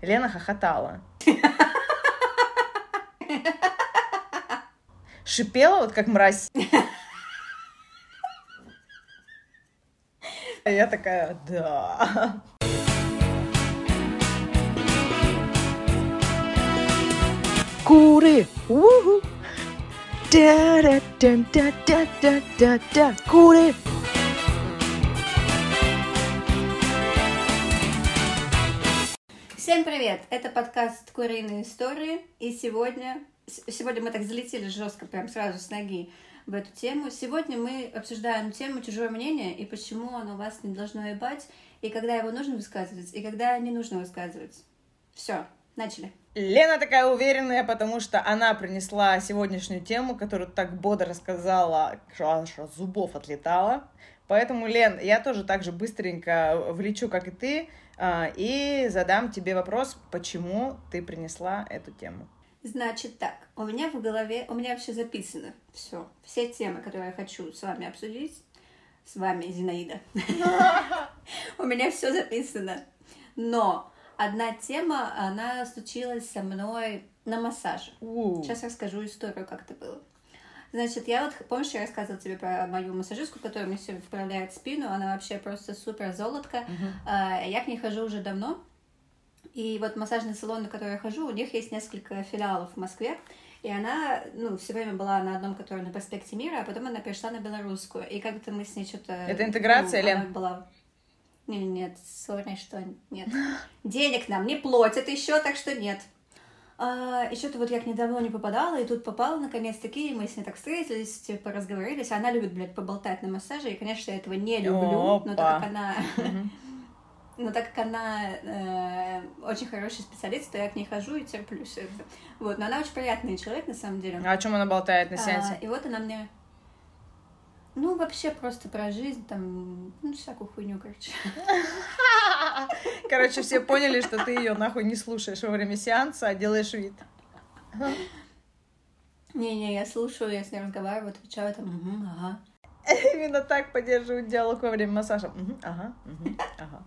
Лена хохотала. Шипела вот как мразь. А я такая, да. Куры! У-ху! Да-да-да-да-да-да-да! Куры! Всем привет! Это подкаст «Куриные истории», и сегодня... Сегодня мы так залетели жестко, прям сразу с ноги в эту тему. Сегодня мы обсуждаем тему «Чужое мнение» и почему оно вас не должно ебать, и когда его нужно высказывать, и когда не нужно высказывать. Все, начали. Лена такая уверенная, потому что она принесла сегодняшнюю тему, которую так бодро рассказала, что аж от зубов отлетала. Поэтому, Лен, я тоже так же быстренько влечу, как и ты, и задам тебе вопрос, почему ты принесла эту тему. Значит так, у меня в голове, у меня вообще записано все, все темы, которые я хочу с вами обсудить, с вами, Зинаида. У меня все записано. Но одна тема, она случилась со мной на массаже. Сейчас расскажу историю, как это было. Значит, я вот, помнишь, я рассказывала тебе про мою массажистку, которая мне все вправляет спину, она вообще просто супер золотка. Uh-huh. Я к ней хожу уже давно, и вот массажный салон, на который я хожу, у них есть несколько филиалов в Москве, и она, ну, все время была на одном, который на проспекте Мира, а потом она перешла на белорусскую, и как-то мы с ней что-то... Это интеграция, ну, Лен? была... Нет, нет, сори, что нет. Денег нам не платят еще, так что нет. А, и что-то вот я к ней давно не попадала, и тут попала наконец-таки, и мы с ней так встретились, типа разговорились. Она любит, блядь, поболтать на массаже, и, конечно, я этого не люблю, Опа. но так как она... Но так как она э, очень хороший специалист, то я к ней хожу и терплю все это. Вот, но она очень приятный человек, на самом деле. А о чем она болтает на сеансе? А, и вот она мне ну, вообще просто про жизнь, там, ну, всякую хуйню, короче. Короче, все поняли, что ты ее нахуй не слушаешь во время сеанса, а делаешь вид. Не-не, я слушаю, я с ней разговариваю, отвечаю там, угу, ага. Именно так поддерживают диалог во время массажа. Угу, ага, угу, ага.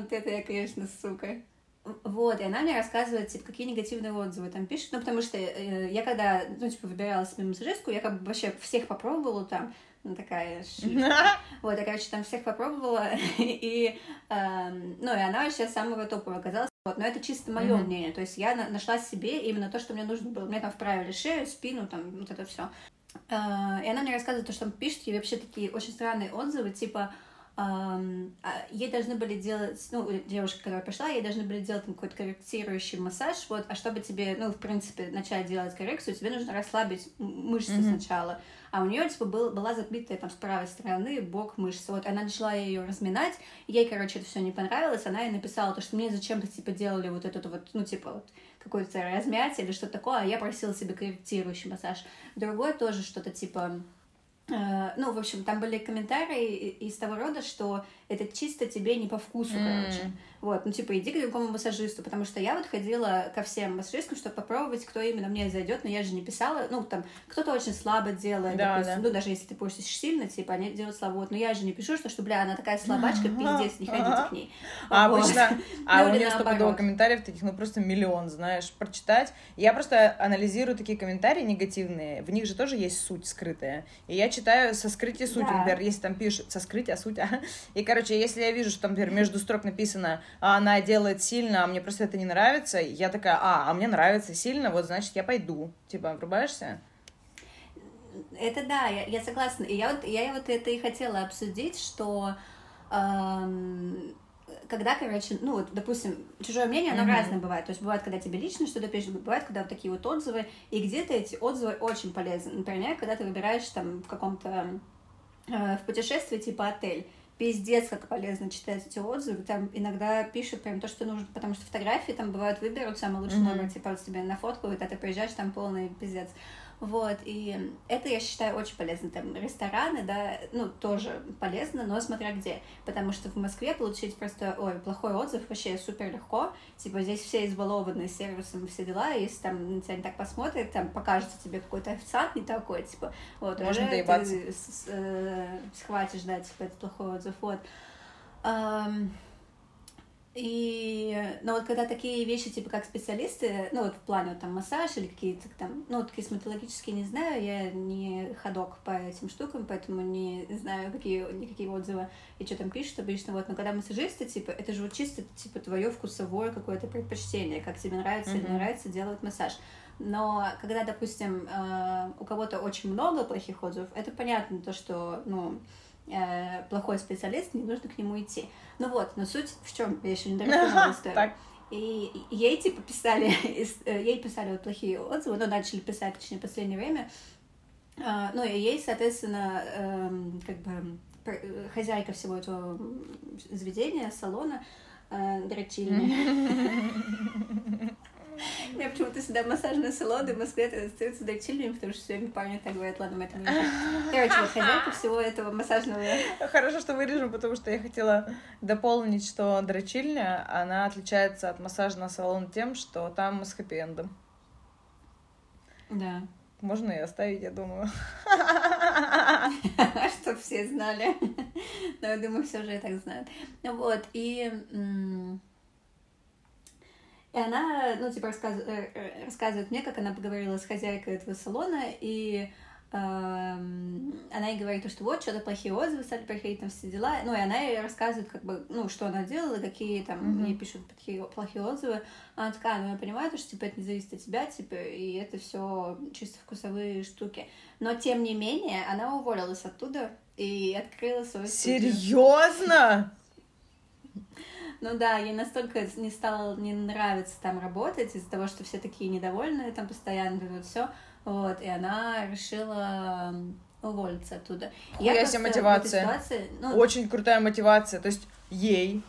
Вот это я, конечно, сука. Вот, и она мне рассказывает, типа, какие негативные отзывы там пишет, ну, потому что э, я когда, ну, типа, выбирала себе массажистку, я как бы вообще всех попробовала там, ну, такая Вот, я, короче, там всех попробовала, и, эм, ну, и она вообще самого топового оказалась. Вот, но это чисто мое mm-hmm. мнение. То есть я нашла себе именно то, что мне нужно было. Мне там вправили шею, спину, там вот это все. Э, и она мне рассказывает то, что там пишет, и вообще такие очень странные отзывы, типа ей должны были делать, ну, девушка, которая пришла, ей должны были делать какой-то корректирующий массаж, вот, а чтобы тебе, ну, в принципе, начать делать коррекцию, тебе нужно расслабить мышцы mm-hmm. сначала, а у нее, типа, был, была забитая там с правой стороны бок мышцы, вот, она начала ее разминать, ей, короче, это все не понравилось, она ей написала то, что мне зачем-то, типа, делали вот этот вот, ну, типа, вот, какой-то размять или что-то такое, а я просила себе корректирующий массаж. Другой тоже что-то, типа, Э, ну, в общем, там были комментарии из того рода, что это чисто тебе не по вкусу, mm. короче. Вот, ну, типа, иди к другому массажисту, потому что я вот ходила ко всем массажисткам, чтобы попробовать, кто именно мне зайдет, но я же не писала, ну, там, кто-то очень слабо делает, да, допустим, да. ну, даже если ты портишь сильно, типа, они делают слабо, вот, но я же не пишу, что, что бля, она такая слабачка, пиздец, не ходите к ней. А вот. обычно, а у нее стопудово комментариев таких, ну, просто миллион, знаешь, прочитать. Я просто анализирую такие комментарии негативные, в них же тоже есть суть скрытая, и я читаю со скрытия суть, например, если там пишут со скрытия суть, и, короче, если я вижу, что там, например, между строк написано а она делает сильно, а мне просто это не нравится, я такая, а, а мне нравится сильно, вот значит я пойду. Типа, врубаешься? Это да, я, я согласна. И я вот, я вот это и хотела обсудить, что эм, когда, короче, ну вот, допустим, чужое мнение, оно mm-hmm. разное бывает. То есть бывает, когда тебе лично что-то пишут, бывает, когда вот такие вот отзывы, и где-то эти отзывы очень полезны. Например, когда ты выбираешь там в каком-то э, в путешествии типа отель, пиздец, как полезно читать эти отзывы. Там иногда пишут прям то, что нужно, потому что фотографии там бывают выберут самый лучший mm-hmm. номер, типа вот тебе нафоткают, а ты приезжаешь, там полный пиздец. Вот, и это, я считаю, очень полезно. Там рестораны, да, ну, тоже полезно, но смотря где. Потому что в Москве получить просто, ой, плохой отзыв вообще супер легко. Типа здесь все избалованы сервисом, все дела. Если там на тебя не так посмотрят, там покажется тебе какой-то официант не такой, типа, вот, Можно уже доебаться. ты э, схватишь, да, типа, этот плохой отзыв. Вот. Um, И, ну вот когда такие вещи, типа как специалисты, ну вот в плане вот, там массаж или какие-то там, ну вот косметологические не знаю, я не ходок по этим штукам, поэтому не знаю, какие, никакие отзывы и что там пишут обычно, вот, но когда массажисты, типа, это же вот чисто, типа, твое вкусовое какое-то предпочтение, как тебе нравится mm-hmm. или не нравится делать массаж. Но когда, допустим, э, у кого-то очень много плохих отзывов, это понятно, то, что, ну, э, плохой специалист, не нужно к нему идти. Ну вот, но суть в чем, я еще не дорассказала историю. И ей, типа, писали, э, ей писали вот плохие отзывы, ну, начали писать, точнее, в последнее время. А, ну, и ей, соответственно, эм, как бы хозяйка всего этого заведения, салона, э, дрочильни. Я почему-то всегда массажные салоны в Москве остаются дрочильными, потому что все парни так говорят, ладно, мы это не Короче, вот хозяйка всего этого массажного... Хорошо, что вырежем, потому что я хотела дополнить, что дрочильня, она отличается от массажного салона тем, что там с хэппи-эндом. Да. Можно и оставить, я думаю. Чтоб все знали. Но я думаю, все уже и так знают. Вот, и... И она, ну, типа, рассказ... Э, э, рассказывает мне, как она поговорила с хозяйкой этого салона, и она ей говорит, что вот, что-то плохие отзывы стали приходить, там все дела. Ну, и она ей рассказывает, как бы, ну, что она делала, какие там mm-hmm. ей пишут плохие, плохие отзывы. Она такая, ну, я понимаю, что, типа, это не зависит от тебя, типа, и это все чисто вкусовые штуки. Но, тем не менее, она уволилась оттуда и открыла свою Серьезно? Ну да, ей настолько не стало не нравиться там работать из-за того, что все такие недовольные там постоянно, вот все вот, и она решила уволиться оттуда. Я себе мотивация. Ситуации, ну... Очень крутая мотивация. То есть ей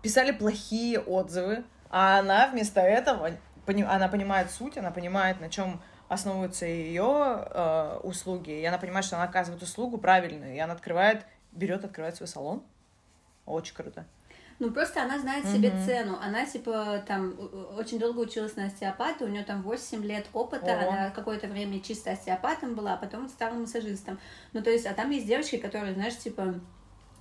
писали плохие отзывы, а она вместо этого, она понимает суть, она понимает, на чем основываются ее э, услуги, и она понимает, что она оказывает услугу правильную, и она открывает, берет, открывает свой салон. Очень круто. Ну, просто она знает mm-hmm. себе цену. Она, типа, там, очень долго училась на остеопата, у нее там 8 лет опыта, О. она какое-то время чисто остеопатом была, а потом стала массажистом. Ну, то есть, а там есть девочки, которые, знаешь, типа,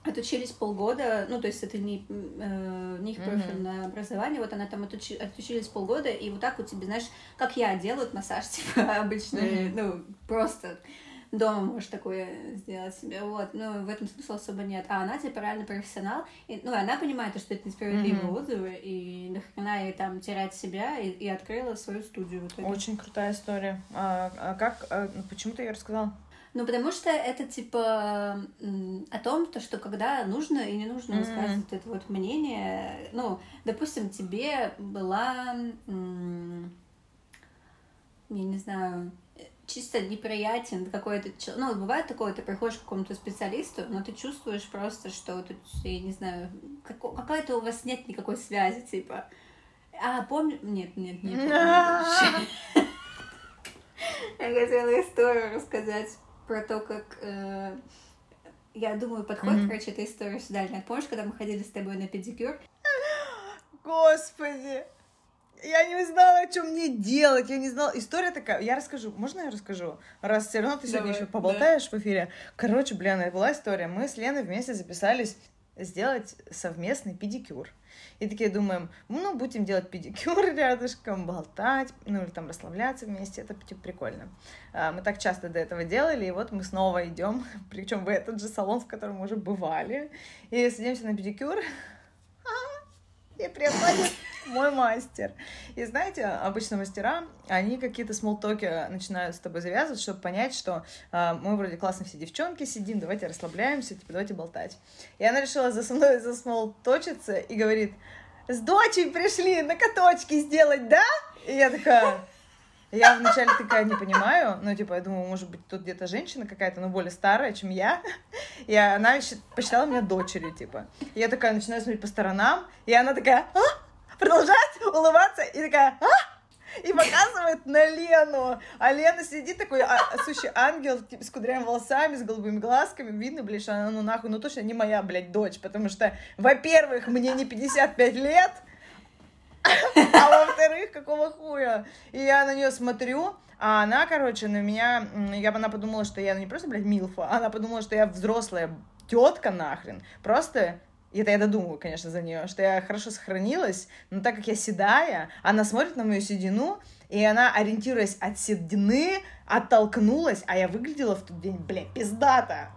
отучились полгода, ну, то есть это не, э, не их профильное mm-hmm. образование, вот она там отучи, отучились полгода, и вот так вот тебе, знаешь, как я делают массаж, типа, обычно, mm-hmm. ну, просто дома можешь такое сделать себе, вот, ну, в этом смысла особо нет, а она, типа, реально профессионал, и, ну, она понимает, что это несправедливые mm-hmm. отзывы, и нахрена ей там терять себя, и, и открыла свою студию. Очень крутая история. А, а как, а, почему ты ее рассказал? Ну, потому что это, типа, о том, то, что когда нужно и не нужно mm-hmm. высказывать это вот мнение, ну, допустим, тебе была, я не знаю, чисто неприятен какой-то ну бывает такое ты приходишь к какому-то специалисту но ты чувствуешь просто что тут я не знаю как, какая-то у вас нет никакой связи типа. А помню нет нет нет я хотела историю рассказать про то как э, я думаю подходит короче эта история сюда. Помнишь когда мы ходили с тобой на педикюр? Господи я не знала, что мне делать, я не знала. История такая, я расскажу, можно я расскажу? Раз все равно ты сегодня Давай, еще поболтаешь да. в эфире. Короче, блин, это была история. Мы с Леной вместе записались сделать совместный педикюр. И такие думаем, ну, будем делать педикюр рядышком, болтать, ну, или там расслабляться вместе, это типа, прикольно. А, мы так часто до этого делали, и вот мы снова идем, причем в этот же салон, в котором мы уже бывали, и садимся на педикюр, и приходит мой мастер. И знаете, обычно мастера, они какие-то смолтоки начинают с тобой завязывать, чтобы понять, что э, мы вроде классно все девчонки сидим, давайте расслабляемся, типа, давайте болтать. И она решила за мной засмолточиться и говорит, с дочей пришли на каточки сделать, да? И я такая, я вначале такая не понимаю, ну, типа, я думаю, может быть, тут где-то женщина какая-то, но более старая, чем я. И она посчитала меня дочерью, типа. И я такая начинаю смотреть по сторонам, и она такая, а? Продолжает улыбаться, и такая, а? и показывает на Лену. А Лена сидит такой, а, сущий ангел, типа, с кудрявыми волосами, с голубыми глазками. Видно, блядь, что она, ну, нахуй, ну, точно не моя, блядь, дочь. Потому что, во-первых, мне не 55 лет, а во-вторых, какого хуя? И я на нее смотрю, а она, короче, на меня, я бы она подумала, что я ну, не просто, блядь, Милфа, она подумала, что я взрослая тетка нахрен. Просто И это я додумываю, конечно, за нее, что я хорошо сохранилась, но так как я седая, она смотрит на мою седину, и она, ориентируясь от седины, оттолкнулась, а я выглядела в тот день, бля, пиздата.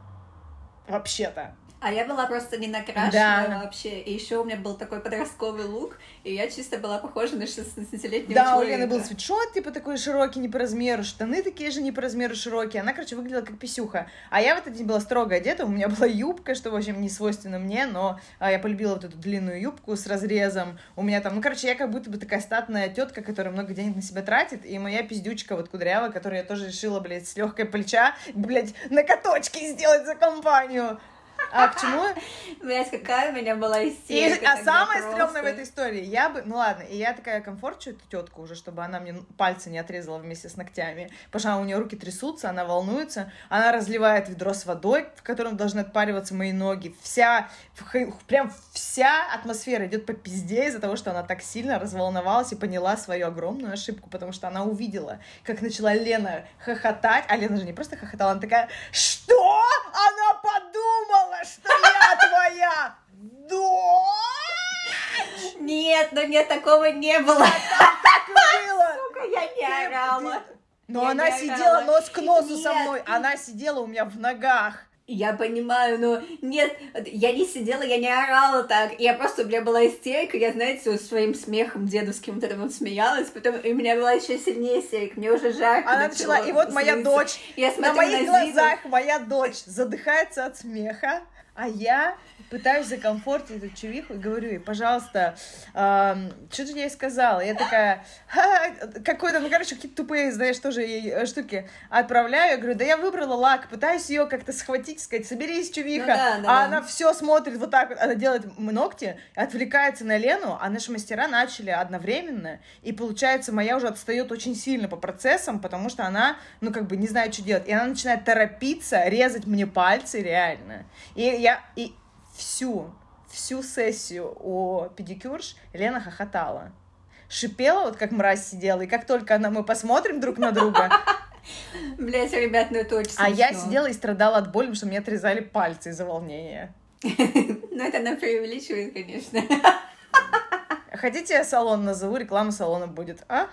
Вообще-то. А я была просто не накрашена да. вообще. И еще у меня был такой подростковый лук, и я чисто была похожа на 16-летнего да, человека. Да, у Лены был свитшот, типа такой широкий, не по размеру, штаны такие же не по размеру широкие. Она, короче, выглядела как писюха. А я в этот день была строго одета, у меня была юбка, что, в общем, не свойственно мне, но а, я полюбила вот эту длинную юбку с разрезом. У меня там, ну, короче, я как будто бы такая статная тетка, которая много денег на себя тратит, и моя пиздючка вот кудрявая, которую я тоже решила, блядь, с легкой плеча, блядь, на каточке сделать за компанию. А к чему? Блять, какая у меня была истерика. И, а самое стрёмное в этой истории, я бы, ну ладно, и я такая комфорчу эту тетку уже, чтобы она мне пальцы не отрезала вместе с ногтями, потому что у нее руки трясутся, она волнуется, она разливает ведро с водой, в котором должны отпариваться мои ноги, вся, прям вся атмосфера идет по пизде из-за того, что она так сильно разволновалась и поняла свою огромную ошибку, потому что она увидела, как начала Лена хохотать, а Лена же не просто хохотала, она такая, что? Она подумала! Что я твоя дочь! Нет, ну нет, такого не было. Так было. Сука, я не орала. Но она сидела нос к носу со мной. Она сидела у меня в ногах. Я понимаю, но нет, я не сидела, я не орала так. Я просто, у меня была истерика, я, знаете, вот своим смехом дедовским вот это вот смеялась, потом у меня была еще сильнее истерика, мне уже жарко Она начала, и вот моя дочь, я на моих на глазах моя дочь задыхается от смеха, а я пытаюсь закомфортить эту чувиху и говорю ей, пожалуйста, э, что ты ей сказала? Я такая, какой-то, ну, короче, какие-то тупые, знаешь, тоже ей э, штуки отправляю. Я говорю, да я выбрала лак, пытаюсь ее как-то схватить, сказать, соберись, чувиха. Ну, да, да, а она все смотрит вот так вот, она делает ногти, отвлекается на Лену, а наши мастера начали одновременно, и получается, моя уже отстает очень сильно по процессам, потому что она, ну, как бы не знает, что делать. И она начинает торопиться, резать мне пальцы реально. И я, и всю, всю сессию у педикюрш Лена хохотала. Шипела, вот как мразь сидела, и как только она, мы посмотрим друг на друга, Блять, ребят, ну это очень А я сидела и страдала от боли, потому что мне отрезали пальцы из-за волнения. Ну, это она преувеличивает, конечно. Хотите, я салон назову, реклама салона будет, а?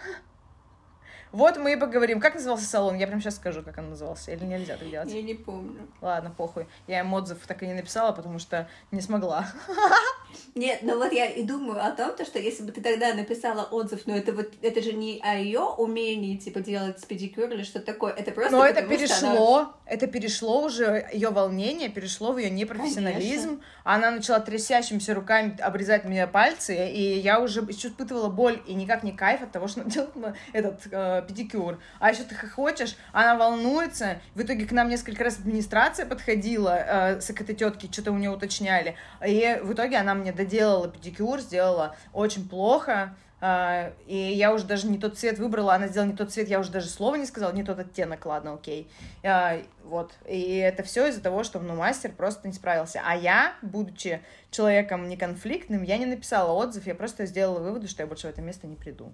Вот мы и поговорим. Как назывался салон? Я прям сейчас скажу, как он назывался. Или нельзя так делать? Я не помню. Ладно, похуй. Я им отзыв так и не написала, потому что не смогла. Нет, но вот я и думаю о том, то, что если бы ты тогда написала отзыв, но это вот это же не о ее умении типа делать педикюр или что такое, это просто. Но это перешло, она... это перешло уже ее волнение, перешло в ее непрофессионализм. Конечно. Она начала трясящимися руками обрезать мне пальцы, и я уже испытывала боль и никак не кайф от того, что она делает этот э, педикюр. А еще ты хочешь, она волнуется. В итоге к нам несколько раз администрация подходила э, с этой тетки, что-то у нее уточняли. И в итоге она мне доделала педикюр, сделала очень плохо. Uh, и я уже даже не тот цвет выбрала, она сделала не тот цвет, я уже даже слова не сказала, не тот оттенок, ладно, окей. Uh, вот. И это все из-за того, что ну, мастер просто не справился. А я, будучи человеком неконфликтным, я не написала отзыв, я просто сделала выводы, что я больше в это место не приду.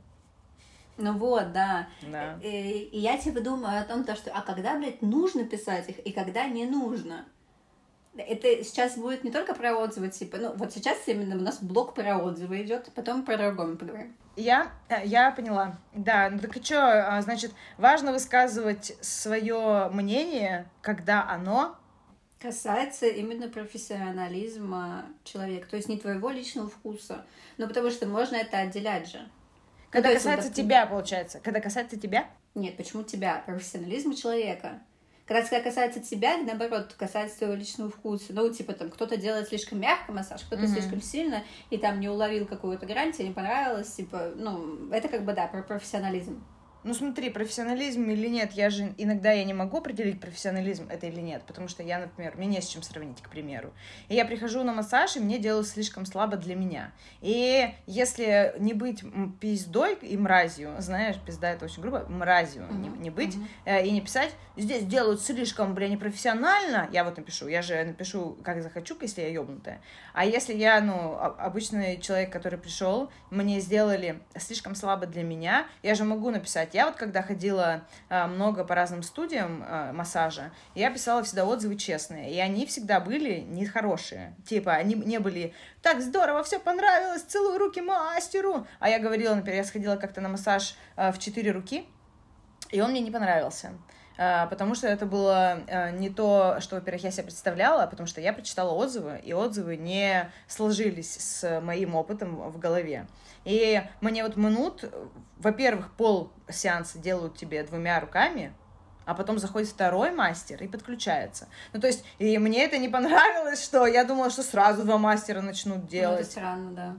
Ну вот, да. да. И, и я типа думаю о том, то, что а когда, блядь, нужно писать их и когда не нужно. Это сейчас будет не только про отзывы, типа, ну вот сейчас именно у нас блок про отзывы идет, потом про другое поговорим. Я, э, я поняла. Да, ну так и что, а, значит, важно высказывать свое мнение, когда оно касается именно профессионализма человека, то есть не твоего личного вкуса. Ну, потому что можно это отделять же. Когда ну, касается есть, тебя, получается. Когда касается тебя? Нет, почему тебя? Профессионализм человека. Когда касается тебя, наоборот, касается твоего личного вкуса. Ну, типа, там, кто-то делает слишком мягко массаж, кто-то mm-hmm. слишком сильно, и там не уловил какую-то грань, тебе не понравилось, типа, ну, это как бы, да, про профессионализм. Ну смотри, профессионализм или нет, я же иногда я не могу определить, профессионализм это или нет, потому что я, например, мне не с чем сравнить, к примеру. И я прихожу на массаж, и мне делают слишком слабо для меня. И если не быть пиздой и мразью, знаешь, пизда это очень грубо, мразью mm-hmm. не, не быть, mm-hmm. и не писать, здесь делают слишком, бля, непрофессионально, я вот напишу, я же напишу, как захочу, если я ёбнутая. А если я, ну, обычный человек, который пришел, мне сделали слишком слабо для меня, я же могу написать, написать. Я вот когда ходила а, много по разным студиям а, массажа, я писала всегда отзывы честные, и они всегда были нехорошие. Типа, они не были «так здорово, все понравилось, целую руки мастеру!» А я говорила, например, я сходила как-то на массаж а, в четыре руки, и он мне не понравился. Потому что это было не то, что, во-первых, я себе представляла, потому что я прочитала отзывы, и отзывы не сложились с моим опытом в голове. И мне вот минут, во-первых, пол сеанса делают тебе двумя руками, а потом заходит второй мастер и подключается. Ну, то есть, и мне это не понравилось, что я думала, что сразу два мастера начнут делать. Ну, это странно, да.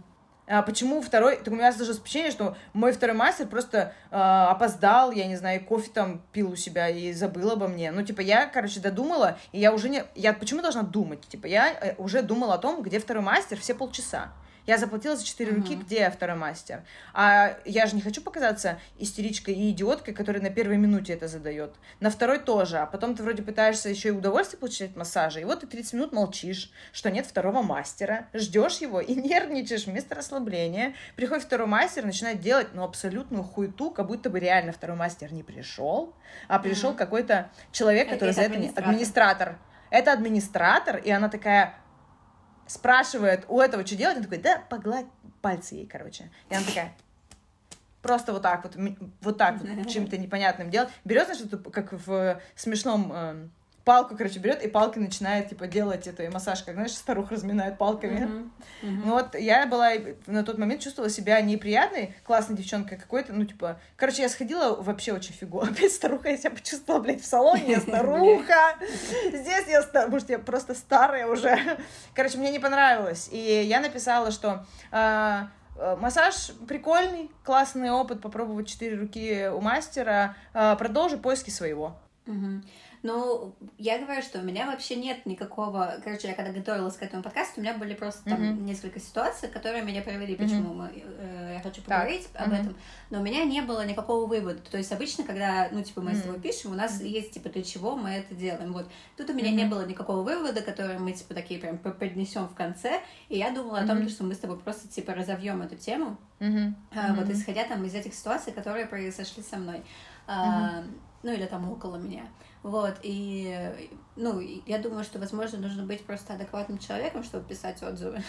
А почему второй... Так у меня даже впечатление, что мой второй мастер просто э, опоздал, я не знаю, кофе там пил у себя и забыл обо мне. Ну, типа, я, короче, додумала, и я уже не... Я почему должна думать? Типа, я э, уже думала о том, где второй мастер все полчаса. Я заплатила за четыре руки, где второй мастер? А я же не хочу показаться истеричкой и идиоткой, которая на первой минуте это задает. На второй тоже. А потом ты вроде пытаешься еще и удовольствие получить от массажа, и вот ты 30 минут молчишь, что нет второго мастера, ждешь его и нервничаешь вместо расслабления. Приходит второй мастер, начинает делать, ну, абсолютную хуету, как будто бы реально второй мастер не пришел, а пришел uh-huh. какой-то человек, который это за это... Администратор. администратор. Это администратор, и она такая, спрашивает у этого, что делать, он такой, да, погладь пальцы ей, короче. И она такая, просто вот так вот, вот так вот, чем-то непонятным делать. Берет, что-то, как в смешном э, палку, короче, берет и палкой начинает, типа, делать это, и массаж, как, знаешь, старух разминает палками. Uh-huh. Uh-huh. Ну вот, я была на тот момент чувствовала себя неприятной, классной девчонкой какой-то, ну, типа, короче, я сходила вообще очень фигу. Опять старуха, я себя почувствовала, блядь, в салоне, я старуха. Здесь я, стар... может, я просто старая уже. Короче, мне не понравилось. И я написала, что а, э, Массаж прикольный, классный опыт, попробовать четыре руки у мастера. А, продолжи поиски своего. Угу. Ну, я говорю, что у меня вообще нет никакого... Короче, я когда готовилась к этому подкасту, у меня были просто там mm-hmm. несколько ситуаций, которые меня привели, почему mm-hmm. мы, э, я хочу поговорить так. об mm-hmm. этом. Но у меня не было никакого вывода. То есть обычно, когда, ну, типа, мы mm-hmm. с тобой пишем, у нас есть, типа, для чего мы это делаем. Вот. Тут у меня mm-hmm. не было никакого вывода, который мы, типа, такие прям поднесем в конце. И я думала mm-hmm. о том, что мы с тобой просто, типа, разовьем эту тему. Mm-hmm. А, вот, исходя там из этих ситуаций, которые произошли со мной. Mm-hmm. А, ну, или там около меня. Вот, и, ну, я думаю, что, возможно, нужно быть просто адекватным человеком, чтобы писать отзывы.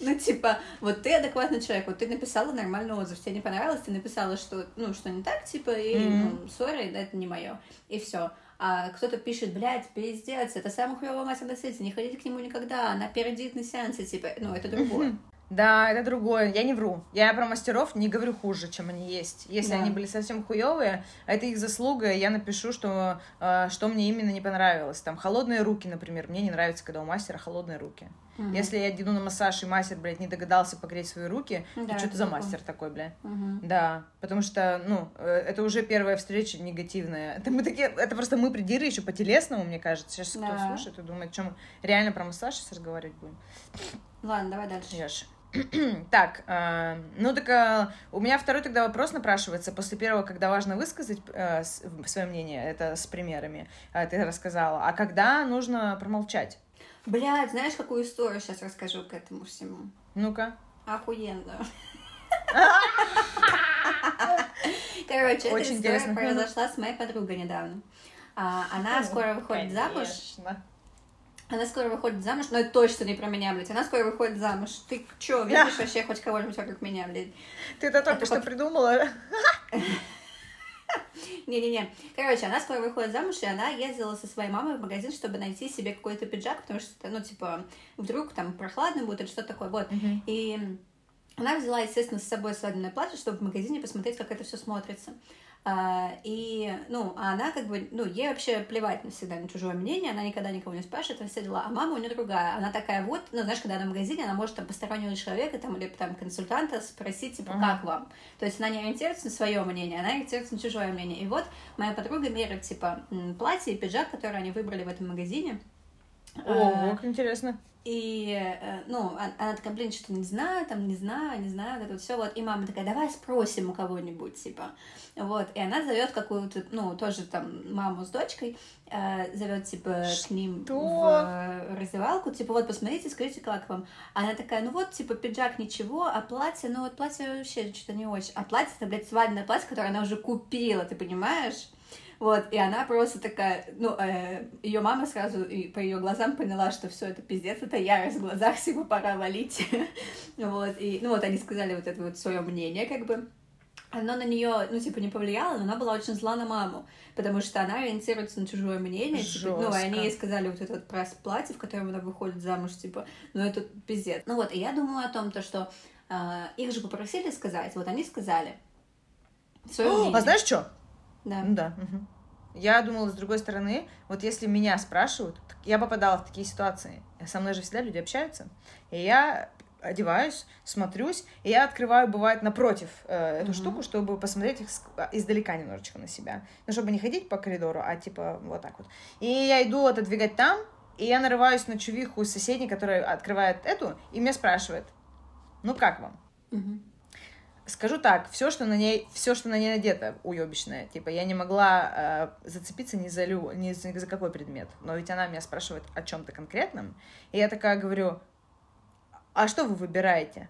Ну, типа, вот ты адекватный человек, вот ты написала нормальный отзыв, тебе не понравилось, ты написала, что, ну, что не так, типа, и, ну, сори, это не мое, и все. А кто-то пишет, блядь, пиздец, это самый хуёвый мастер на свете, не ходите к нему никогда, она пердит на сеансе, типа, ну, это другое. Да, это другое. Я не вру. Я про мастеров не говорю хуже, чем они есть. Если да. они были совсем хуевые, а это их заслуга, я напишу, что, э, что мне именно не понравилось. Там холодные руки, например. Мне не нравится, когда у мастера холодные руки. Угу. Если я иду на массаж, и мастер, блядь, не догадался погреть свои руки, да, то что ты за мастер такой, блядь? Угу. Да, потому что, ну, э, это уже первая встреча негативная. Это мы такие, это просто мы придиры еще по телесному, мне кажется. Сейчас да. кто слушает и думает, чем реально про массаж сейчас разговаривать будем. Ладно, давай дальше. Яш. Так, э, ну так э, у меня второй тогда вопрос напрашивается. После первого, когда важно высказать э, свое мнение, это с примерами, э, ты рассказала. А когда нужно промолчать? Блядь, знаешь, какую историю сейчас расскажу к этому всему? Ну-ка. Охуенно. Короче, эта история произошла с моей подругой недавно. А, она скоро выходит замуж. Она скоро выходит замуж, но это точно не про меня, блядь. Она скоро выходит замуж. Ты чё, видишь вообще хоть кого-нибудь вокруг меня, блядь? Ты это только что придумала? Не-не-не. Короче, она скоро выходит замуж, и она ездила со своей мамой в магазин, чтобы найти себе какой-то пиджак, потому что, ну, типа, вдруг там прохладно будет или что-то такое, вот. И она взяла, естественно, с собой свадебное платье, чтобы в магазине посмотреть, как это все смотрится. А, и, ну, а она как бы, ну, ей вообще плевать на всегда на чужое мнение, она никогда никого не спрашивает, все дела. А мама у нее другая, она такая вот, ну, знаешь, когда она в магазине, она может там постороннего человека там или там консультанта спросить, типа, как вам? То есть она не ориентируется на свое мнение, она ориентируется на чужое мнение. И вот моя подруга меряет, типа, платье и пиджак, который они выбрали в этом магазине. О, а, как интересно. И, э, ну, она такая, блин, что-то не знаю, там, не знаю, не знаю, вот это вот все, вот. И мама такая, давай спросим у кого-нибудь, типа. Вот, и она зовет какую-то, ну, тоже там маму с дочкой, э, зовет, типа, что? к ним в раздевалку, типа, вот, посмотрите, скажите, как вам. Она такая, ну вот, типа, пиджак ничего, а платье, ну вот платье вообще что-то не очень. А платье, это, блядь, свадебное платье, которое она уже купила, ты понимаешь? Вот, и она просто такая, ну, э, ее мама сразу и по ее глазам поняла, что все это пиздец, это ярость в глазах, всего пора валить. вот, и, ну, вот они сказали вот это вот свое мнение, как бы. Оно на нее, ну, типа, не повлияло, но она была очень зла на маму, потому что она ориентируется на чужое мнение, типа, ну, и они ей сказали вот это вот про платье, в котором она выходит замуж, типа, ну, это пиздец. Ну, вот, и я думаю о том, то, что э, их же попросили сказать, вот они сказали. Свое мнение. А знаешь что? Да. Ну да. Угу. Я думала, с другой стороны, вот если меня спрашивают, я попадала в такие ситуации. Со мной же всегда люди общаются. И я одеваюсь, смотрюсь, и я открываю, бывает, напротив э, эту mm-hmm. штуку, чтобы посмотреть их а, издалека немножечко на себя. Ну, чтобы не ходить по коридору, а типа вот так вот. И я иду отодвигать там, и я нарываюсь на чувиху соседней, которая открывает эту, и меня спрашивает, ну как вам? Mm-hmm. Скажу так, все, что на ней, все, что на ней надето, уебищное. Типа, я не могла э, зацепиться ни за, лю, ни за, за какой предмет. Но ведь она меня спрашивает о чем-то конкретном. И я такая говорю, а что вы выбираете?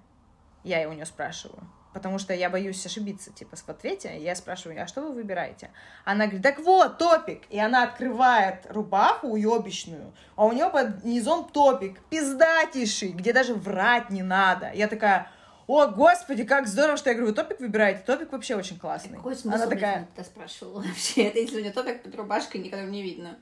Я у нее спрашиваю. Потому что я боюсь ошибиться, типа, в ответе. Я спрашиваю, а что вы выбираете? Она говорит, так вот, топик. И она открывает рубаху уебищную, а у нее под низом топик, пиздатейший, где даже врать не надо. Я такая, о, господи, как здорово, что я говорю, вы топик выбираете. Топик вообще очень классный. Какой смысл, Она такая... ты спрашивала вообще? Это если у нее топик под рубашкой, никогда не видно.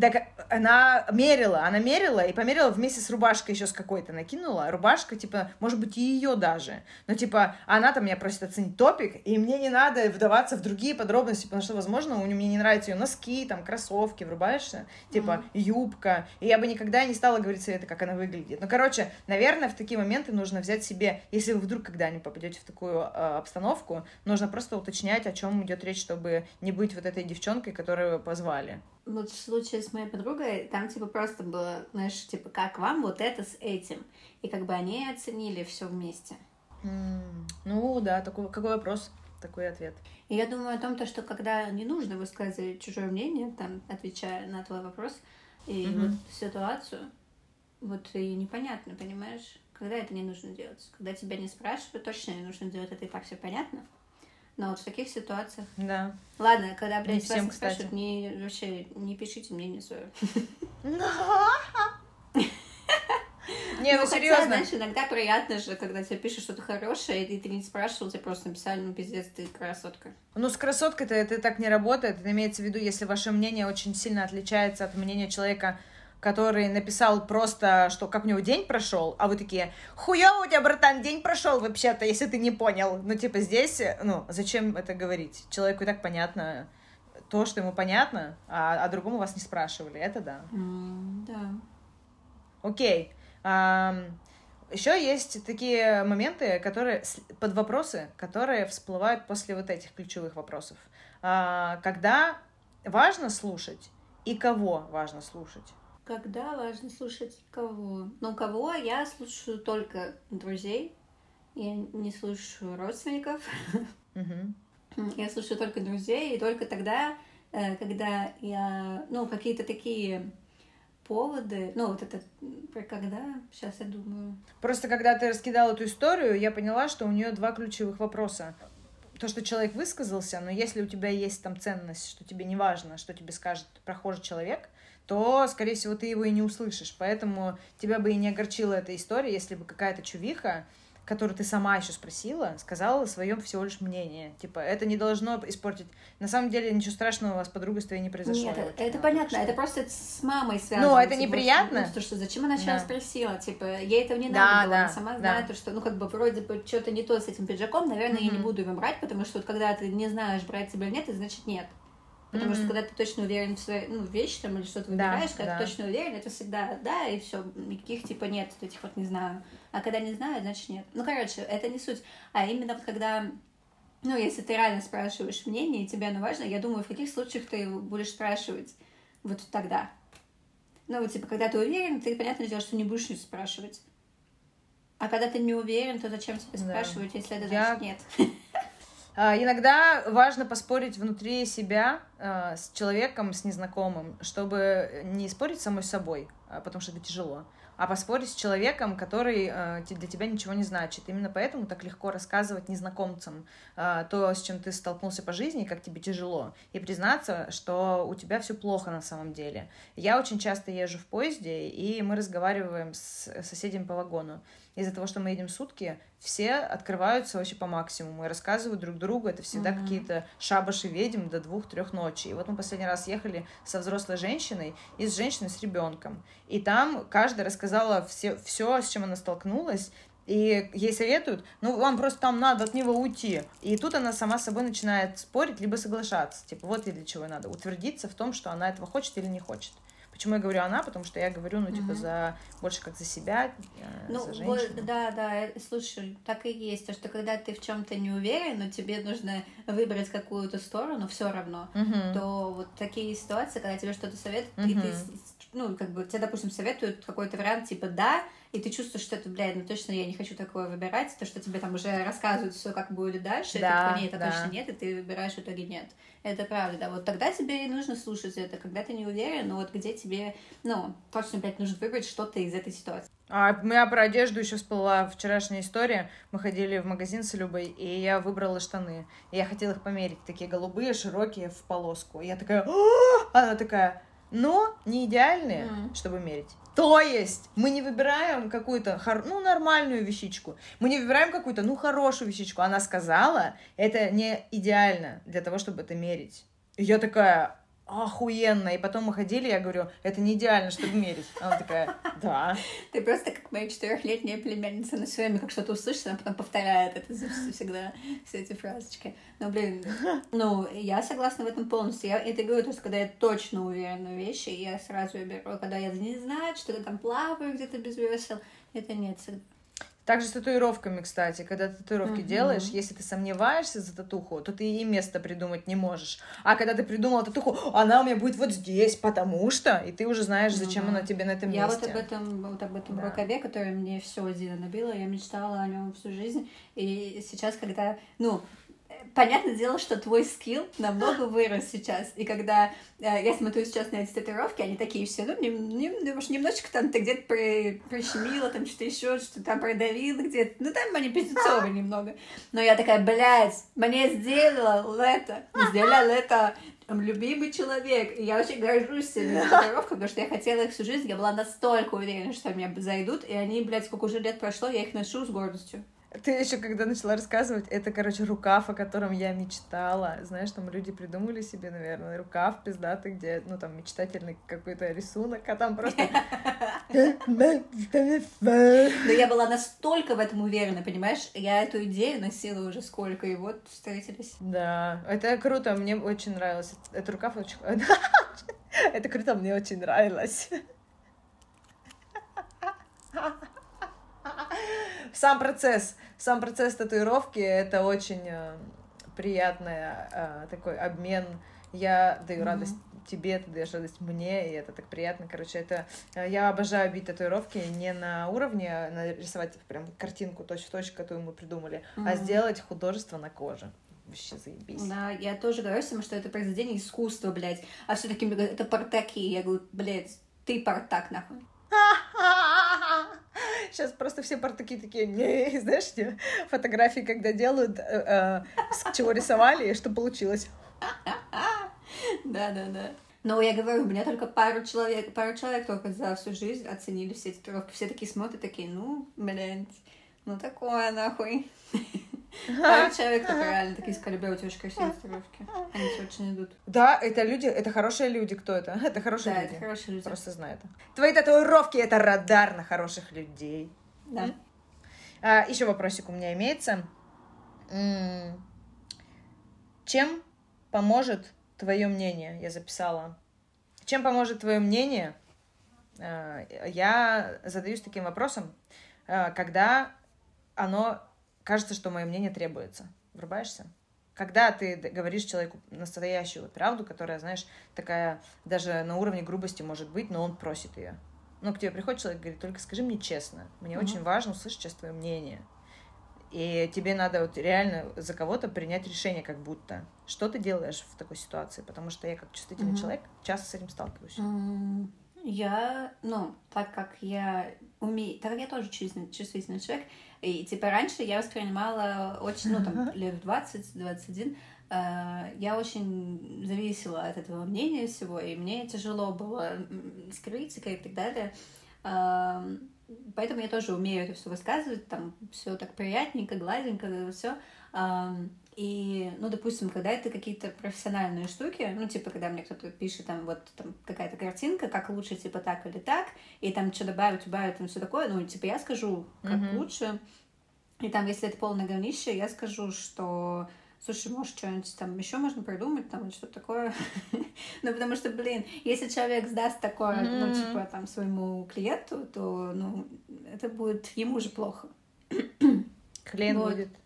Так она мерила, она мерила и померила вместе с рубашкой еще с какой-то накинула. Рубашка, типа, может быть, и ее даже. Но, типа, она там меня просит оценить топик, и мне не надо вдаваться в другие подробности, потому что, возможно, у меня не нравятся ее носки, там, кроссовки, врубаешься, типа, mm-hmm. юбка. И я бы никогда не стала говорить совета, как она выглядит. Ну, короче, наверное, в такие моменты нужно взять себе, если вы вдруг когда-нибудь попадете в такую э, обстановку, нужно просто уточнять, о чем идет речь, чтобы не быть вот этой девчонкой, которую позвали вот в случае с моей подругой, там типа просто было, знаешь, типа, как вам вот это с этим? И как бы они оценили все вместе. Mm, ну да, такой, какой вопрос, такой ответ. И я думаю о том, то, что когда не нужно высказывать чужое мнение, там, отвечая на твой вопрос и mm-hmm. вот ситуацию, вот и непонятно, понимаешь, когда это не нужно делать. Когда тебя не спрашивают, точно не нужно делать, это и так все понятно. Но вот в таких ситуациях. Да. Ладно, когда, блядь, всем, вас спрашивают, не, вообще не пишите мнение свое. Не, ну, ну серьезно. знаешь, иногда приятно же, когда тебе пишут что-то хорошее, и ты не спрашивал, тебе просто написали, ну, пиздец, ты красотка. Ну, с красоткой-то это так не работает. Это имеется в виду, если ваше мнение очень сильно отличается от мнения человека, который написал просто, что как у него день прошел, а вы такие, хуёво у тебя, братан, день прошел вообще-то, если ты не понял. Ну, типа, здесь, ну, зачем это говорить? Человеку и так понятно то, что ему понятно, а, а другому вас не спрашивали. Это да. Mm, да. Окей. А, еще есть такие моменты, которые под вопросы, которые всплывают после вот этих ключевых вопросов. А, когда важно слушать и кого важно слушать. Когда важно слушать кого? Ну, кого я слушаю только друзей. Я не слушаю родственников. Я слушаю только друзей, и только тогда, э, когда я, ну, какие-то такие поводы, ну, вот это, когда, сейчас я думаю. Просто когда ты раскидала эту историю, я поняла, что у нее два ключевых вопроса. То, что человек высказался, но если у тебя есть там ценность, что тебе не важно, что тебе скажет прохожий человек, то, скорее всего, ты его и не услышишь. Поэтому тебя бы и не огорчила эта история, если бы какая-то чувиха, которую ты сама еще спросила, сказала свое всего лишь мнение. Типа, это не должно испортить. На самом деле, ничего страшного у вас подругой с твоей не произошло. Нет, это, это понятно, это просто с мамой связано. Ну, это типа, неприятно. Потому что зачем она сейчас да. спросила? Типа, ей этого не надо да, было, да, она сама да. знает, что, ну, как бы, вроде бы, что-то не то с этим пиджаком, наверное, mm-hmm. я не буду его брать, потому что вот когда ты не знаешь, брать тебя или нет, это значит нет. Потому mm-hmm. что когда ты точно уверен в своей ну, вещи там, или что-то выбираешь, да, когда да. ты точно уверен, это всегда да, и все, никаких типа нет, этих вот не знаю. А когда не знаю, значит нет. Ну, короче, это не суть. А именно вот когда ну, если ты реально спрашиваешь мнение, и тебе оно важно, я думаю, в каких случаях ты будешь спрашивать вот тогда. Ну, типа, когда ты уверен, ты, понятное дело, что не будешь не спрашивать. А когда ты не уверен, то зачем тебе спрашивать, да. если это Я... значит нет? А, иногда важно поспорить внутри себя а, с человеком, с незнакомым, чтобы не спорить самой собой, а, потому что это тяжело, а поспорить с человеком, который для тебя ничего не значит. Именно поэтому так легко рассказывать незнакомцам то, с чем ты столкнулся по жизни, как тебе тяжело, и признаться, что у тебя все плохо на самом деле. Я очень часто езжу в поезде, и мы разговариваем с соседями по вагону из-за того, что мы едем сутки, все открываются вообще по максимуму и рассказывают друг другу. Это всегда mm-hmm. какие-то шабаши ведьм до двух-трех ночи. И вот мы последний раз ехали со взрослой женщиной и с женщиной с ребенком. И там каждая рассказала все, все, с чем она столкнулась. И ей советуют, ну, вам просто там надо от него уйти. И тут она сама с собой начинает спорить, либо соглашаться. Типа, вот ей для чего надо. Утвердиться в том, что она этого хочет или не хочет. Почему я говорю она? Потому что я говорю, ну, типа, угу. за больше как за себя, э, ну, за женщину. Да, да, слушай, так и есть. То, что когда ты в чем-то не уверен, но тебе нужно выбрать какую-то сторону, все равно, угу. то вот такие ситуации, когда тебе что-то советуют, угу. и ты, ну, как бы, тебе, допустим, советуют какой-то вариант, типа, да, и ты чувствуешь, что это, блядь, ну точно я не хочу такое выбирать, то, что тебе там уже рассказывают все, как будет дальше, да, и ты такой, нет, это да. точно нет, и ты выбираешь в итоге нет. Это правда, да. Вот тогда тебе и нужно слушать это, когда ты не уверен, но вот где тебе, ну, точно, блядь, нужно выбрать что-то из этой ситуации. А у меня про одежду еще всплыла вчерашняя история. Мы ходили в магазин с Любой, и я выбрала штаны. И я хотела их померить. Такие голубые, широкие, в полоску. И я такая... Она такая... Но не идеальные, mm. чтобы мерить. То есть мы не выбираем какую-то, ну, нормальную вещичку. Мы не выбираем какую-то, ну, хорошую вещичку. Она сказала, это не идеально для того, чтобы это мерить. И я такая, охуенно. И потом мы ходили, я говорю, это не идеально, чтобы мерить. Она такая, да. Ты просто как моя четырехлетняя племянница на своем, как что-то услышит, она потом повторяет это всегда, все эти фразочки. Ну, блин, ну, я согласна в этом полностью. Я это говорю, то есть, когда я точно уверена в вещи, я сразу ее беру. Когда я не знаю, что я там плаваю где-то без весел, это нет. Также с татуировками, кстати, когда ты татуировки uh-huh. делаешь, если ты сомневаешься за татуху, то ты и место придумать не можешь. А когда ты придумала татуху, она у меня будет вот здесь, потому что, и ты уже знаешь, зачем uh-huh. она тебе на этом я месте. Я вот об этом, вот об этом да. рукаве, который мне все Дина набила, я мечтала о нем всю жизнь, и сейчас, когда, ну, понятное дело, что твой скилл намного вырос сейчас. И когда э, я смотрю сейчас на эти татуировки, они такие все, ну, нем, нем, немножечко там ты где-то про, прищемила, там что-то еще, что там продавила где-то. Ну, там они пиздецовые немного. Но я такая, блядь, мне сделала это, сделала это любимый человек. И я очень горжусь своими татуировками, потому что я хотела их всю жизнь. Я была настолько уверена, что они меня зайдут. И они, блядь, сколько уже лет прошло, я их ношу с гордостью. Ты еще когда начала рассказывать, это, короче, рукав, о котором я мечтала. Знаешь, там люди придумали себе, наверное, рукав пиздатый, где, ну, там, мечтательный какой-то рисунок, а там просто... Но я была настолько в этом уверена, понимаешь? Я эту идею носила уже сколько, и вот встретились. Да, это круто, мне очень нравилось. Это рукав очень... Это круто, мне очень нравилось сам процесс, сам процесс татуировки это очень э, приятный э, такой обмен. Я даю mm-hmm. радость тебе, ты даешь радость мне, и это так приятно. Короче, это э, я обожаю бить татуировки не на уровне нарисовать прям картинку точь-в-точь, которую мы придумали, mm-hmm. а сделать художество на коже вообще заебись. Да, я тоже говорю всем, что это произведение искусства, блядь. А все таки это портаки. Я говорю, блядь, ты портак, нахуй. Сейчас просто все портаки такие, не, знаешь, не, фотографии, когда делают, э, э, с чего рисовали и что получилось. Да, да, да. Но я говорю, у меня только пару человек, пару человек только за всю жизнь оценили все татуировки. Все такие смотрят, такие, ну, блядь, ну такое нахуй. Пару человек только реально такие бля, у тебя очень красивые татуировки. Они все очень идут. Да, это люди, это хорошие люди, кто это? Это хорошие да, люди. это хорошие люди. Просто знаю это. Твои татуировки — это радар на хороших людей. Да. А, еще вопросик у меня имеется. Чем поможет твое мнение? Я записала. Чем поможет твое мнение? А, я задаюсь таким вопросом, а, когда оно кажется, что мое мнение требуется. Врубаешься? когда ты говоришь человеку настоящую правду, которая, знаешь, такая даже на уровне грубости может быть, но он просит ее. Ну, к тебе приходит человек и говорит, только скажи мне честно, мне mm-hmm. очень важно услышать сейчас твое мнение. И тебе надо вот реально за кого-то принять решение, как будто. Что ты делаешь в такой ситуации? Потому что я как чувствительный mm-hmm. человек часто с этим сталкиваюсь. Mm-hmm. Я, ну, так как я умею, так как я тоже чувствительный человек, и типа раньше я воспринимала очень, ну, там, лет 20-21, э, я очень зависела от этого мнения всего, и мне тяжело было скрыть и так далее. Э, поэтому я тоже умею это все высказывать, там все так приятненько, гладенько, все. Э, и, ну, допустим, когда это какие-то профессиональные штуки, ну, типа, когда мне кто-то пишет, там, вот, там, какая-то картинка, как лучше, типа, так или так, и там что добавить, убавить, там, все такое, ну, типа, я скажу, как mm-hmm. лучше. И там, если это полное говнище, я скажу, что слушай, может, что-нибудь там еще можно придумать, там, что-то такое. ну, потому что, блин, если человек сдаст такое, mm-hmm. ну, типа, там, своему клиенту, то, ну, это будет ему же плохо. Клиент вот. будет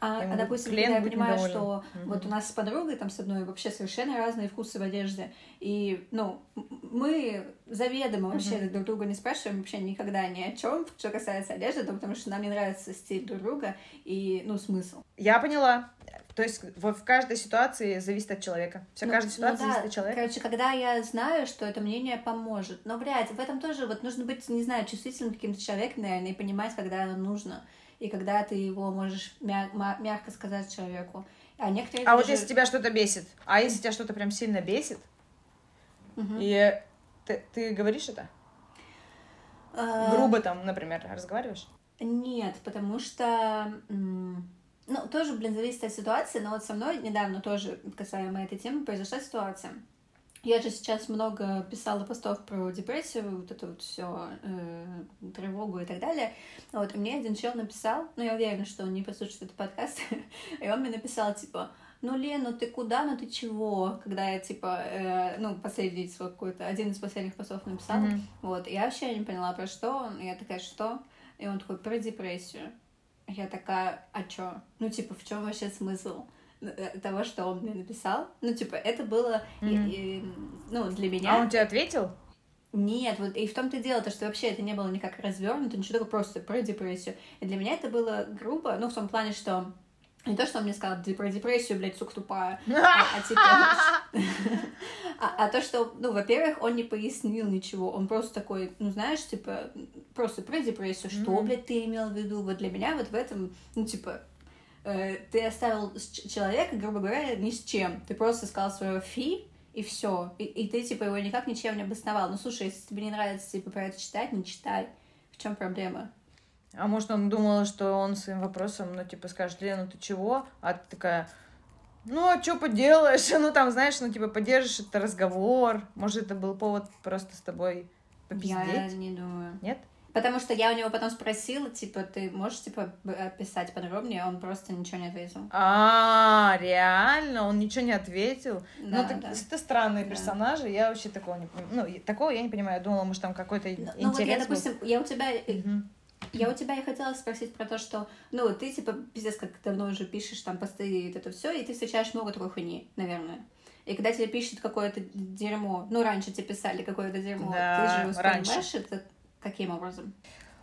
а, а допустим, когда я понимаю, недоволен. что mm-hmm. вот у нас с подругой там с одной вообще совершенно разные вкусы в одежде, и, ну, мы заведомо вообще mm-hmm. друг друга не спрашиваем вообще никогда ни о чем, что касается одежды, да, потому что нам не нравится стиль друг друга и, ну, смысл. Я поняла. То есть в, в каждой ситуации зависит от человека. Вся ну, каждая ситуация ну, да. зависит от человека. Короче, когда я знаю, что это мнение поможет. Но, блядь, в этом тоже вот нужно быть, не знаю, чувствительным каким-то человеком, наверное, и понимать, когда оно нужно и когда ты его можешь мяг- мягко сказать человеку. А, некоторые а даже... вот если тебя что-то бесит, а если тебя что-то прям сильно бесит, угу. и ты, ты говоришь это? А... Грубо там, например, разговариваешь? Нет, потому что... Ну, тоже, блин, зависит от ситуации, но вот со мной недавно тоже, касаемо этой темы, произошла ситуация. Я же сейчас много писала постов про депрессию, вот это вот все, э, тревогу и так далее. Вот, и мне один чел написал, ну, я уверена, что он не послушает этот подкаст, и он мне написал, типа, ну, Лен, ну ты куда, ну ты чего? Когда я, типа, э, ну, последний свой какой-то, один из последних постов написала, mm-hmm. вот, я вообще не поняла, про что он, я такая, что? И он такой, про депрессию. Я такая, а чё? Ну, типа, в чем вообще смысл? Э, того, что он мне написал. Ну, типа, это было, mm-hmm. и, и, ну, для меня... А он тебе ответил? Нет, вот и в том-то и дело, то, что вообще это не было никак развернуто, ничего такого, просто про депрессию. И для меня это было грубо, ну, в том плане, что не то, что он мне сказал про депрессию, блядь, сука тупая, а, а типа... а, а то, что, ну, во-первых, он не пояснил ничего, он просто такой, ну, знаешь, типа, просто про депрессию, что, блядь, ты имел в виду? Вот для меня вот в этом, ну, типа, Э, ты оставил человека, грубо говоря, ни с чем. Ты просто сказал свое фи, и все. И, и ты, типа, его никак ничем не обосновал. Ну, слушай, если тебе не нравится, типа, про это читать, не читай. В чем проблема? А может, он думал, что он своим вопросом, ну, типа, скажет, Лена, ты чего? А ты такая, ну, а что поделаешь? Ну, там, знаешь, ну, типа, поддержишь это разговор. Может, это был повод просто с тобой попиздеть? Я не думаю. Нет? Потому что я у него потом спросила, типа, ты можешь, типа, описать подробнее, он просто ничего не ответил. А, реально? Он ничего не ответил? Да, ну, так, да. это странные да. персонажи, я вообще такого не понимаю. Ну, такого я не понимаю, я думала, может, там какой-то ну, интерес Ну, вот я, допустим, был. я у тебя... Угу. Я у тебя и хотела спросить про то, что, ну, ты, типа, пиздец, как давно уже пишешь там посты и это все, и ты встречаешь много такой хуйни, наверное. И когда тебе пишет какое-то дерьмо, ну, раньше тебе писали какое-то дерьмо, да, ты же воспринимаешь это Каким образом?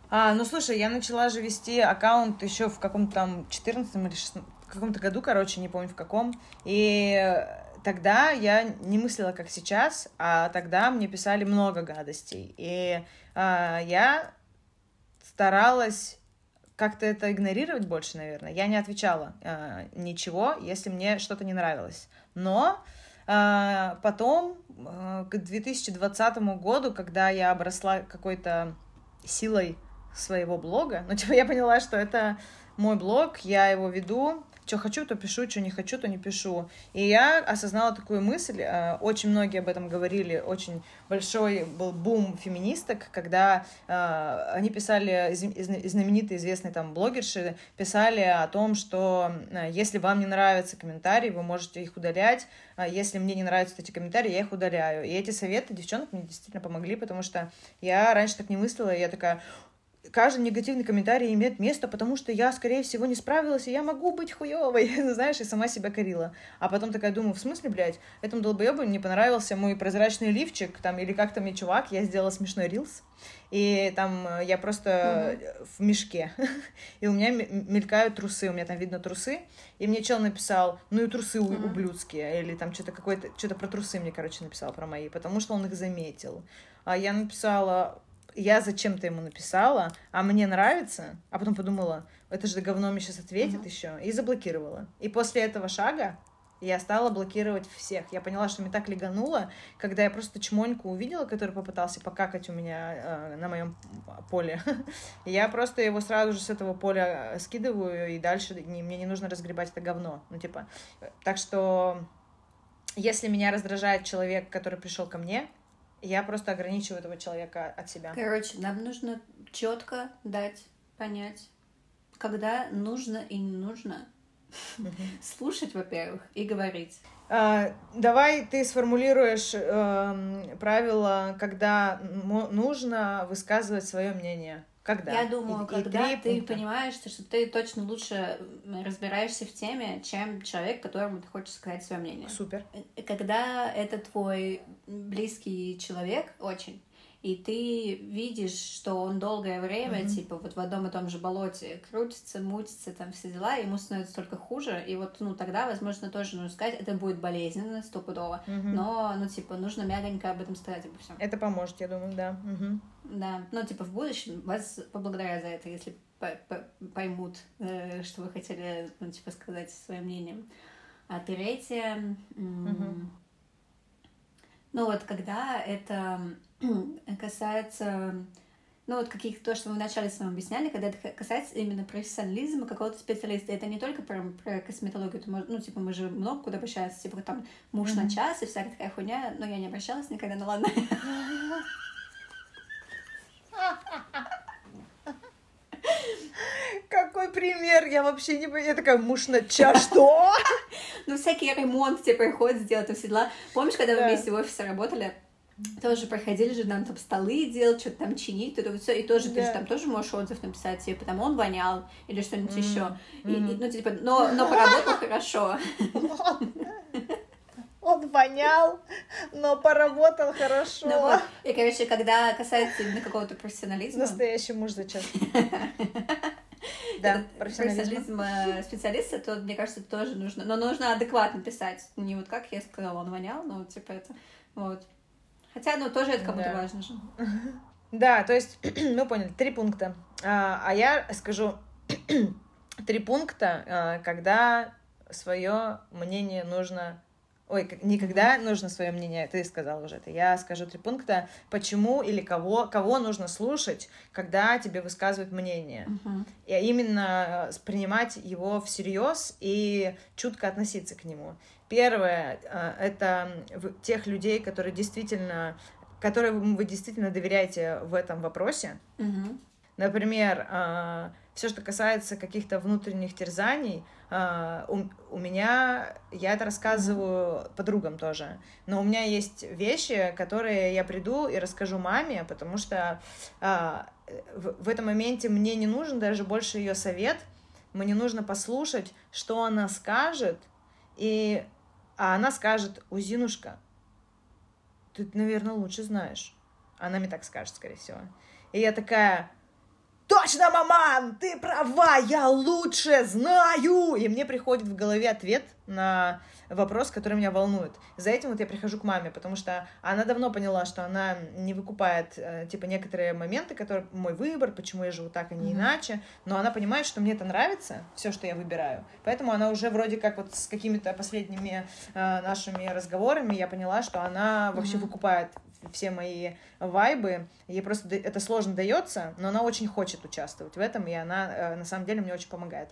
А, ну слушай, я начала же вести аккаунт еще в каком-то там 14 или 16, в каком-то году, короче, не помню в каком. И тогда я не мыслила, как сейчас, а тогда мне писали много гадостей. И а, я старалась как-то это игнорировать больше, наверное. Я не отвечала а, ничего, если мне что-то не нравилось. Но потом, а, к 2020 году, когда я обросла какой-то силой своего блога, ну, типа, я поняла, что это мой блог, я его веду, что хочу, то пишу, что не хочу, то не пишу. И я осознала такую мысль, э, очень многие об этом говорили, очень большой был бум феминисток, когда э, они писали, знаменитые известные там блогерши, писали о том, что э, если вам не нравятся комментарии, вы можете их удалять, а если мне не нравятся эти комментарии, я их удаляю. И эти советы девчонок мне действительно помогли, потому что я раньше так не мыслила, я такая, каждый негативный комментарий имеет место, потому что я, скорее всего, не справилась, и я могу быть хуёвой, ну, знаешь, и сама себя корила. А потом такая думаю, в смысле, блядь, этому долбоебу не понравился мой прозрачный лифчик, там, или как-то мне чувак, я сделала смешной рилс, и там э, я просто mm-hmm. в мешке, и у меня мелькают трусы, у меня там видно трусы, и мне чел написал, ну и трусы mm-hmm. ублюдские, или там что-то какое-то, что-то про трусы мне, короче, написал, про мои, потому что он их заметил. А я написала, я зачем-то ему написала, а мне нравится, а потом подумала, это же говно мне сейчас ответит uh-huh. еще, и заблокировала. И после этого шага я стала блокировать всех. Я поняла, что мне так легануло, когда я просто чмоньку увидела, который попытался покакать у меня э, на моем поле. я просто его сразу же с этого поля э, скидываю, и дальше не, мне не нужно разгребать это говно. Ну, типа, так что если меня раздражает человек, который пришел ко мне, я просто ограничиваю этого человека от себя. Короче, нам нужно четко дать понять, когда нужно и не нужно слушать, во-первых, и говорить. А, давай ты сформулируешь э, правила, когда нужно высказывать свое мнение. Когда? Я думаю, и, когда и ты пункта. понимаешь, что ты точно лучше разбираешься в теме, чем человек, которому ты хочешь сказать свое мнение. Супер. Когда это твой близкий человек, очень, и ты видишь, что он долгое время, mm-hmm. типа, вот в одном и том же болоте крутится, мутится, там все дела, ему становится только хуже, и вот, ну, тогда, возможно, тоже нужно сказать, это будет болезненно, стопудово, mm-hmm. но, ну, типа, нужно мягонько об этом сказать обо всем. Это поможет, я думаю, да. Mm-hmm. Да, ну, типа, в будущем вас поблагодарят за это, если поймут, э, что вы хотели, ну, типа, сказать своим мнением. А третье... Mm-hmm. Ну, вот, когда это касается, ну вот каких то, что мы вначале с вами объясняли, когда это касается именно профессионализма какого-то специалиста, это не только про, про косметологию, это, ну, типа, мы же много куда обращаемся, типа, там, муж mm-hmm. на час и всякая такая хуйня, но я не обращалась никогда, ну ладно. Какой пример? Я вообще не понимаю. Я такая, муж на час, что? Ну, всякий ремонт тебе приходит сделать, все дела. Помнишь, когда мы вместе в офисе работали? Тоже проходили же нам там столы делать, что-то там чинить, то вот все, и тоже да. ты же там тоже можешь отзыв написать, типа там он вонял или что-нибудь mm-hmm. еще, и, и, ну типа, но но поработал хорошо. Он вонял, но поработал хорошо. Ну, вот. И, короче, когда касается именно какого-то профессионализма... Настоящий муж зачем? Да, профессионализм э, специалиста, то, мне кажется, тоже нужно. Но нужно адекватно писать. Не вот как я сказала, он вонял, но типа это... Вот. Хотя, ну, тоже это кому-то да. важно же. Да, то есть, мы поняли, три пункта. А, а я скажу три пункта, а, когда свое мнение нужно Ой, никогда нужно свое мнение, ты сказал уже это. Я скажу три пункта, почему или кого, кого нужно слушать, когда тебе высказывают мнение. Uh-huh. И именно принимать его всерьез и чутко относиться к нему. Первое э, — это тех людей, которые действительно, которые вы действительно доверяете в этом вопросе. Uh-huh. Например, э, все, что касается каких-то внутренних терзаний, э, у, у меня, я это рассказываю подругам тоже, но у меня есть вещи, которые я приду и расскажу маме, потому что в, в этом моменте мне не нужен даже больше ее совет, мне нужно послушать, что она скажет, и а она скажет, Узинушка, ты, наверное, лучше знаешь. Она мне так скажет, скорее всего. И я такая, точно, маман, ты права, я лучше знаю. И мне приходит в голове ответ на вопрос, который меня волнует. За этим вот я прихожу к маме, потому что она давно поняла, что она не выкупает, э, типа, некоторые моменты, которые мой выбор, почему я живу так, а не mm-hmm. иначе, но она понимает, что мне это нравится, все, что я выбираю. Поэтому она уже вроде как вот с какими-то последними э, нашими разговорами я поняла, что она вообще mm-hmm. выкупает все мои вайбы. Ей просто это сложно дается, но она очень хочет участвовать в этом, и она э, на самом деле мне очень помогает.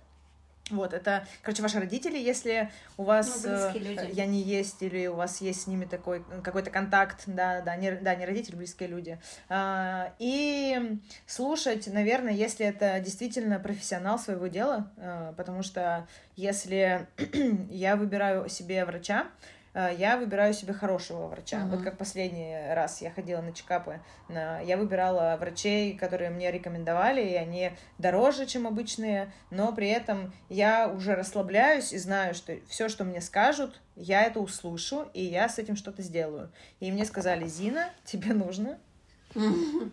Вот, это, короче, ваши родители, если у вас ну, э, я не есть, или у вас есть с ними такой какой-то контакт, да, да, не, да, не родители, близкие люди. А, и слушать, наверное, если это действительно профессионал своего дела, а, потому что если я выбираю себе врача, э, я выбираю себе хорошего врача. Mm-hmm. Вот как последний раз я ходила на чекапы, на... я выбирала врачей, которые мне рекомендовали, и они дороже, чем обычные, но при этом я уже расслабляюсь и знаю, что все, что мне скажут, я это услышу, и я с этим что-то сделаю. И мне сказали, Зина, тебе нужно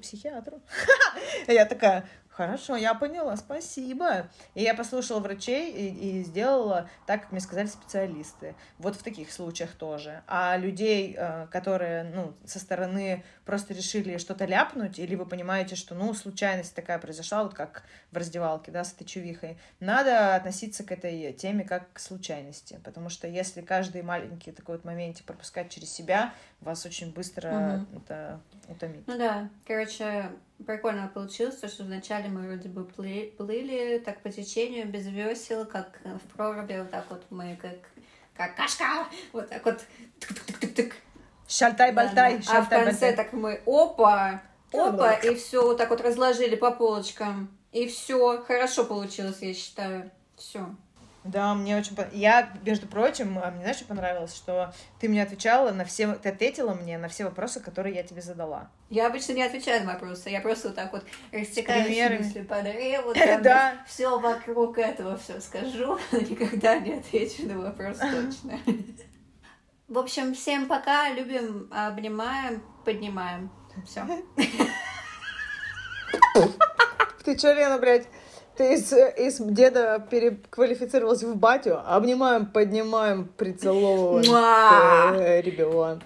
психиатру. Я такая, Хорошо, я поняла, спасибо. И я послушала врачей и, и сделала так, как мне сказали специалисты. Вот в таких случаях тоже. А людей, э, которые, ну, со стороны просто решили что-то ляпнуть, или вы понимаете, что, ну, случайность такая произошла, вот как в раздевалке, да, с этой чувихой, надо относиться к этой теме как к случайности, потому что если каждый маленький такой вот моментик пропускать через себя, вас очень быстро угу. это утомит. Ну да, короче, прикольно получилось, то, что вначале мы вроде бы плыли, плыли так по течению, без весел, как в проруби, вот так вот мы как как кашка, вот так вот тык-тык-тык-тык. Шальтай-бальтай, да, А в конце так мы опа, опа, и все вот так вот разложили по полочкам. И все, хорошо получилось, я считаю. Все. Да, мне очень понравилось. Я, между прочим, а мне знаешь, что понравилось, что ты мне отвечала на все, ты ответила мне на все вопросы, которые я тебе задала. Я обычно не отвечаю на вопросы, я просто вот так вот растекаюсь мысли по древу, да. все вокруг этого все скажу, но никогда не отвечу на вопрос точно. В общем, всем пока, любим, обнимаем, поднимаем. Все. Ты чё, Лена, блядь? Ты из, из деда переквалифицировалась в батю. Обнимаем, поднимаем, прицеловываем. Ребелон.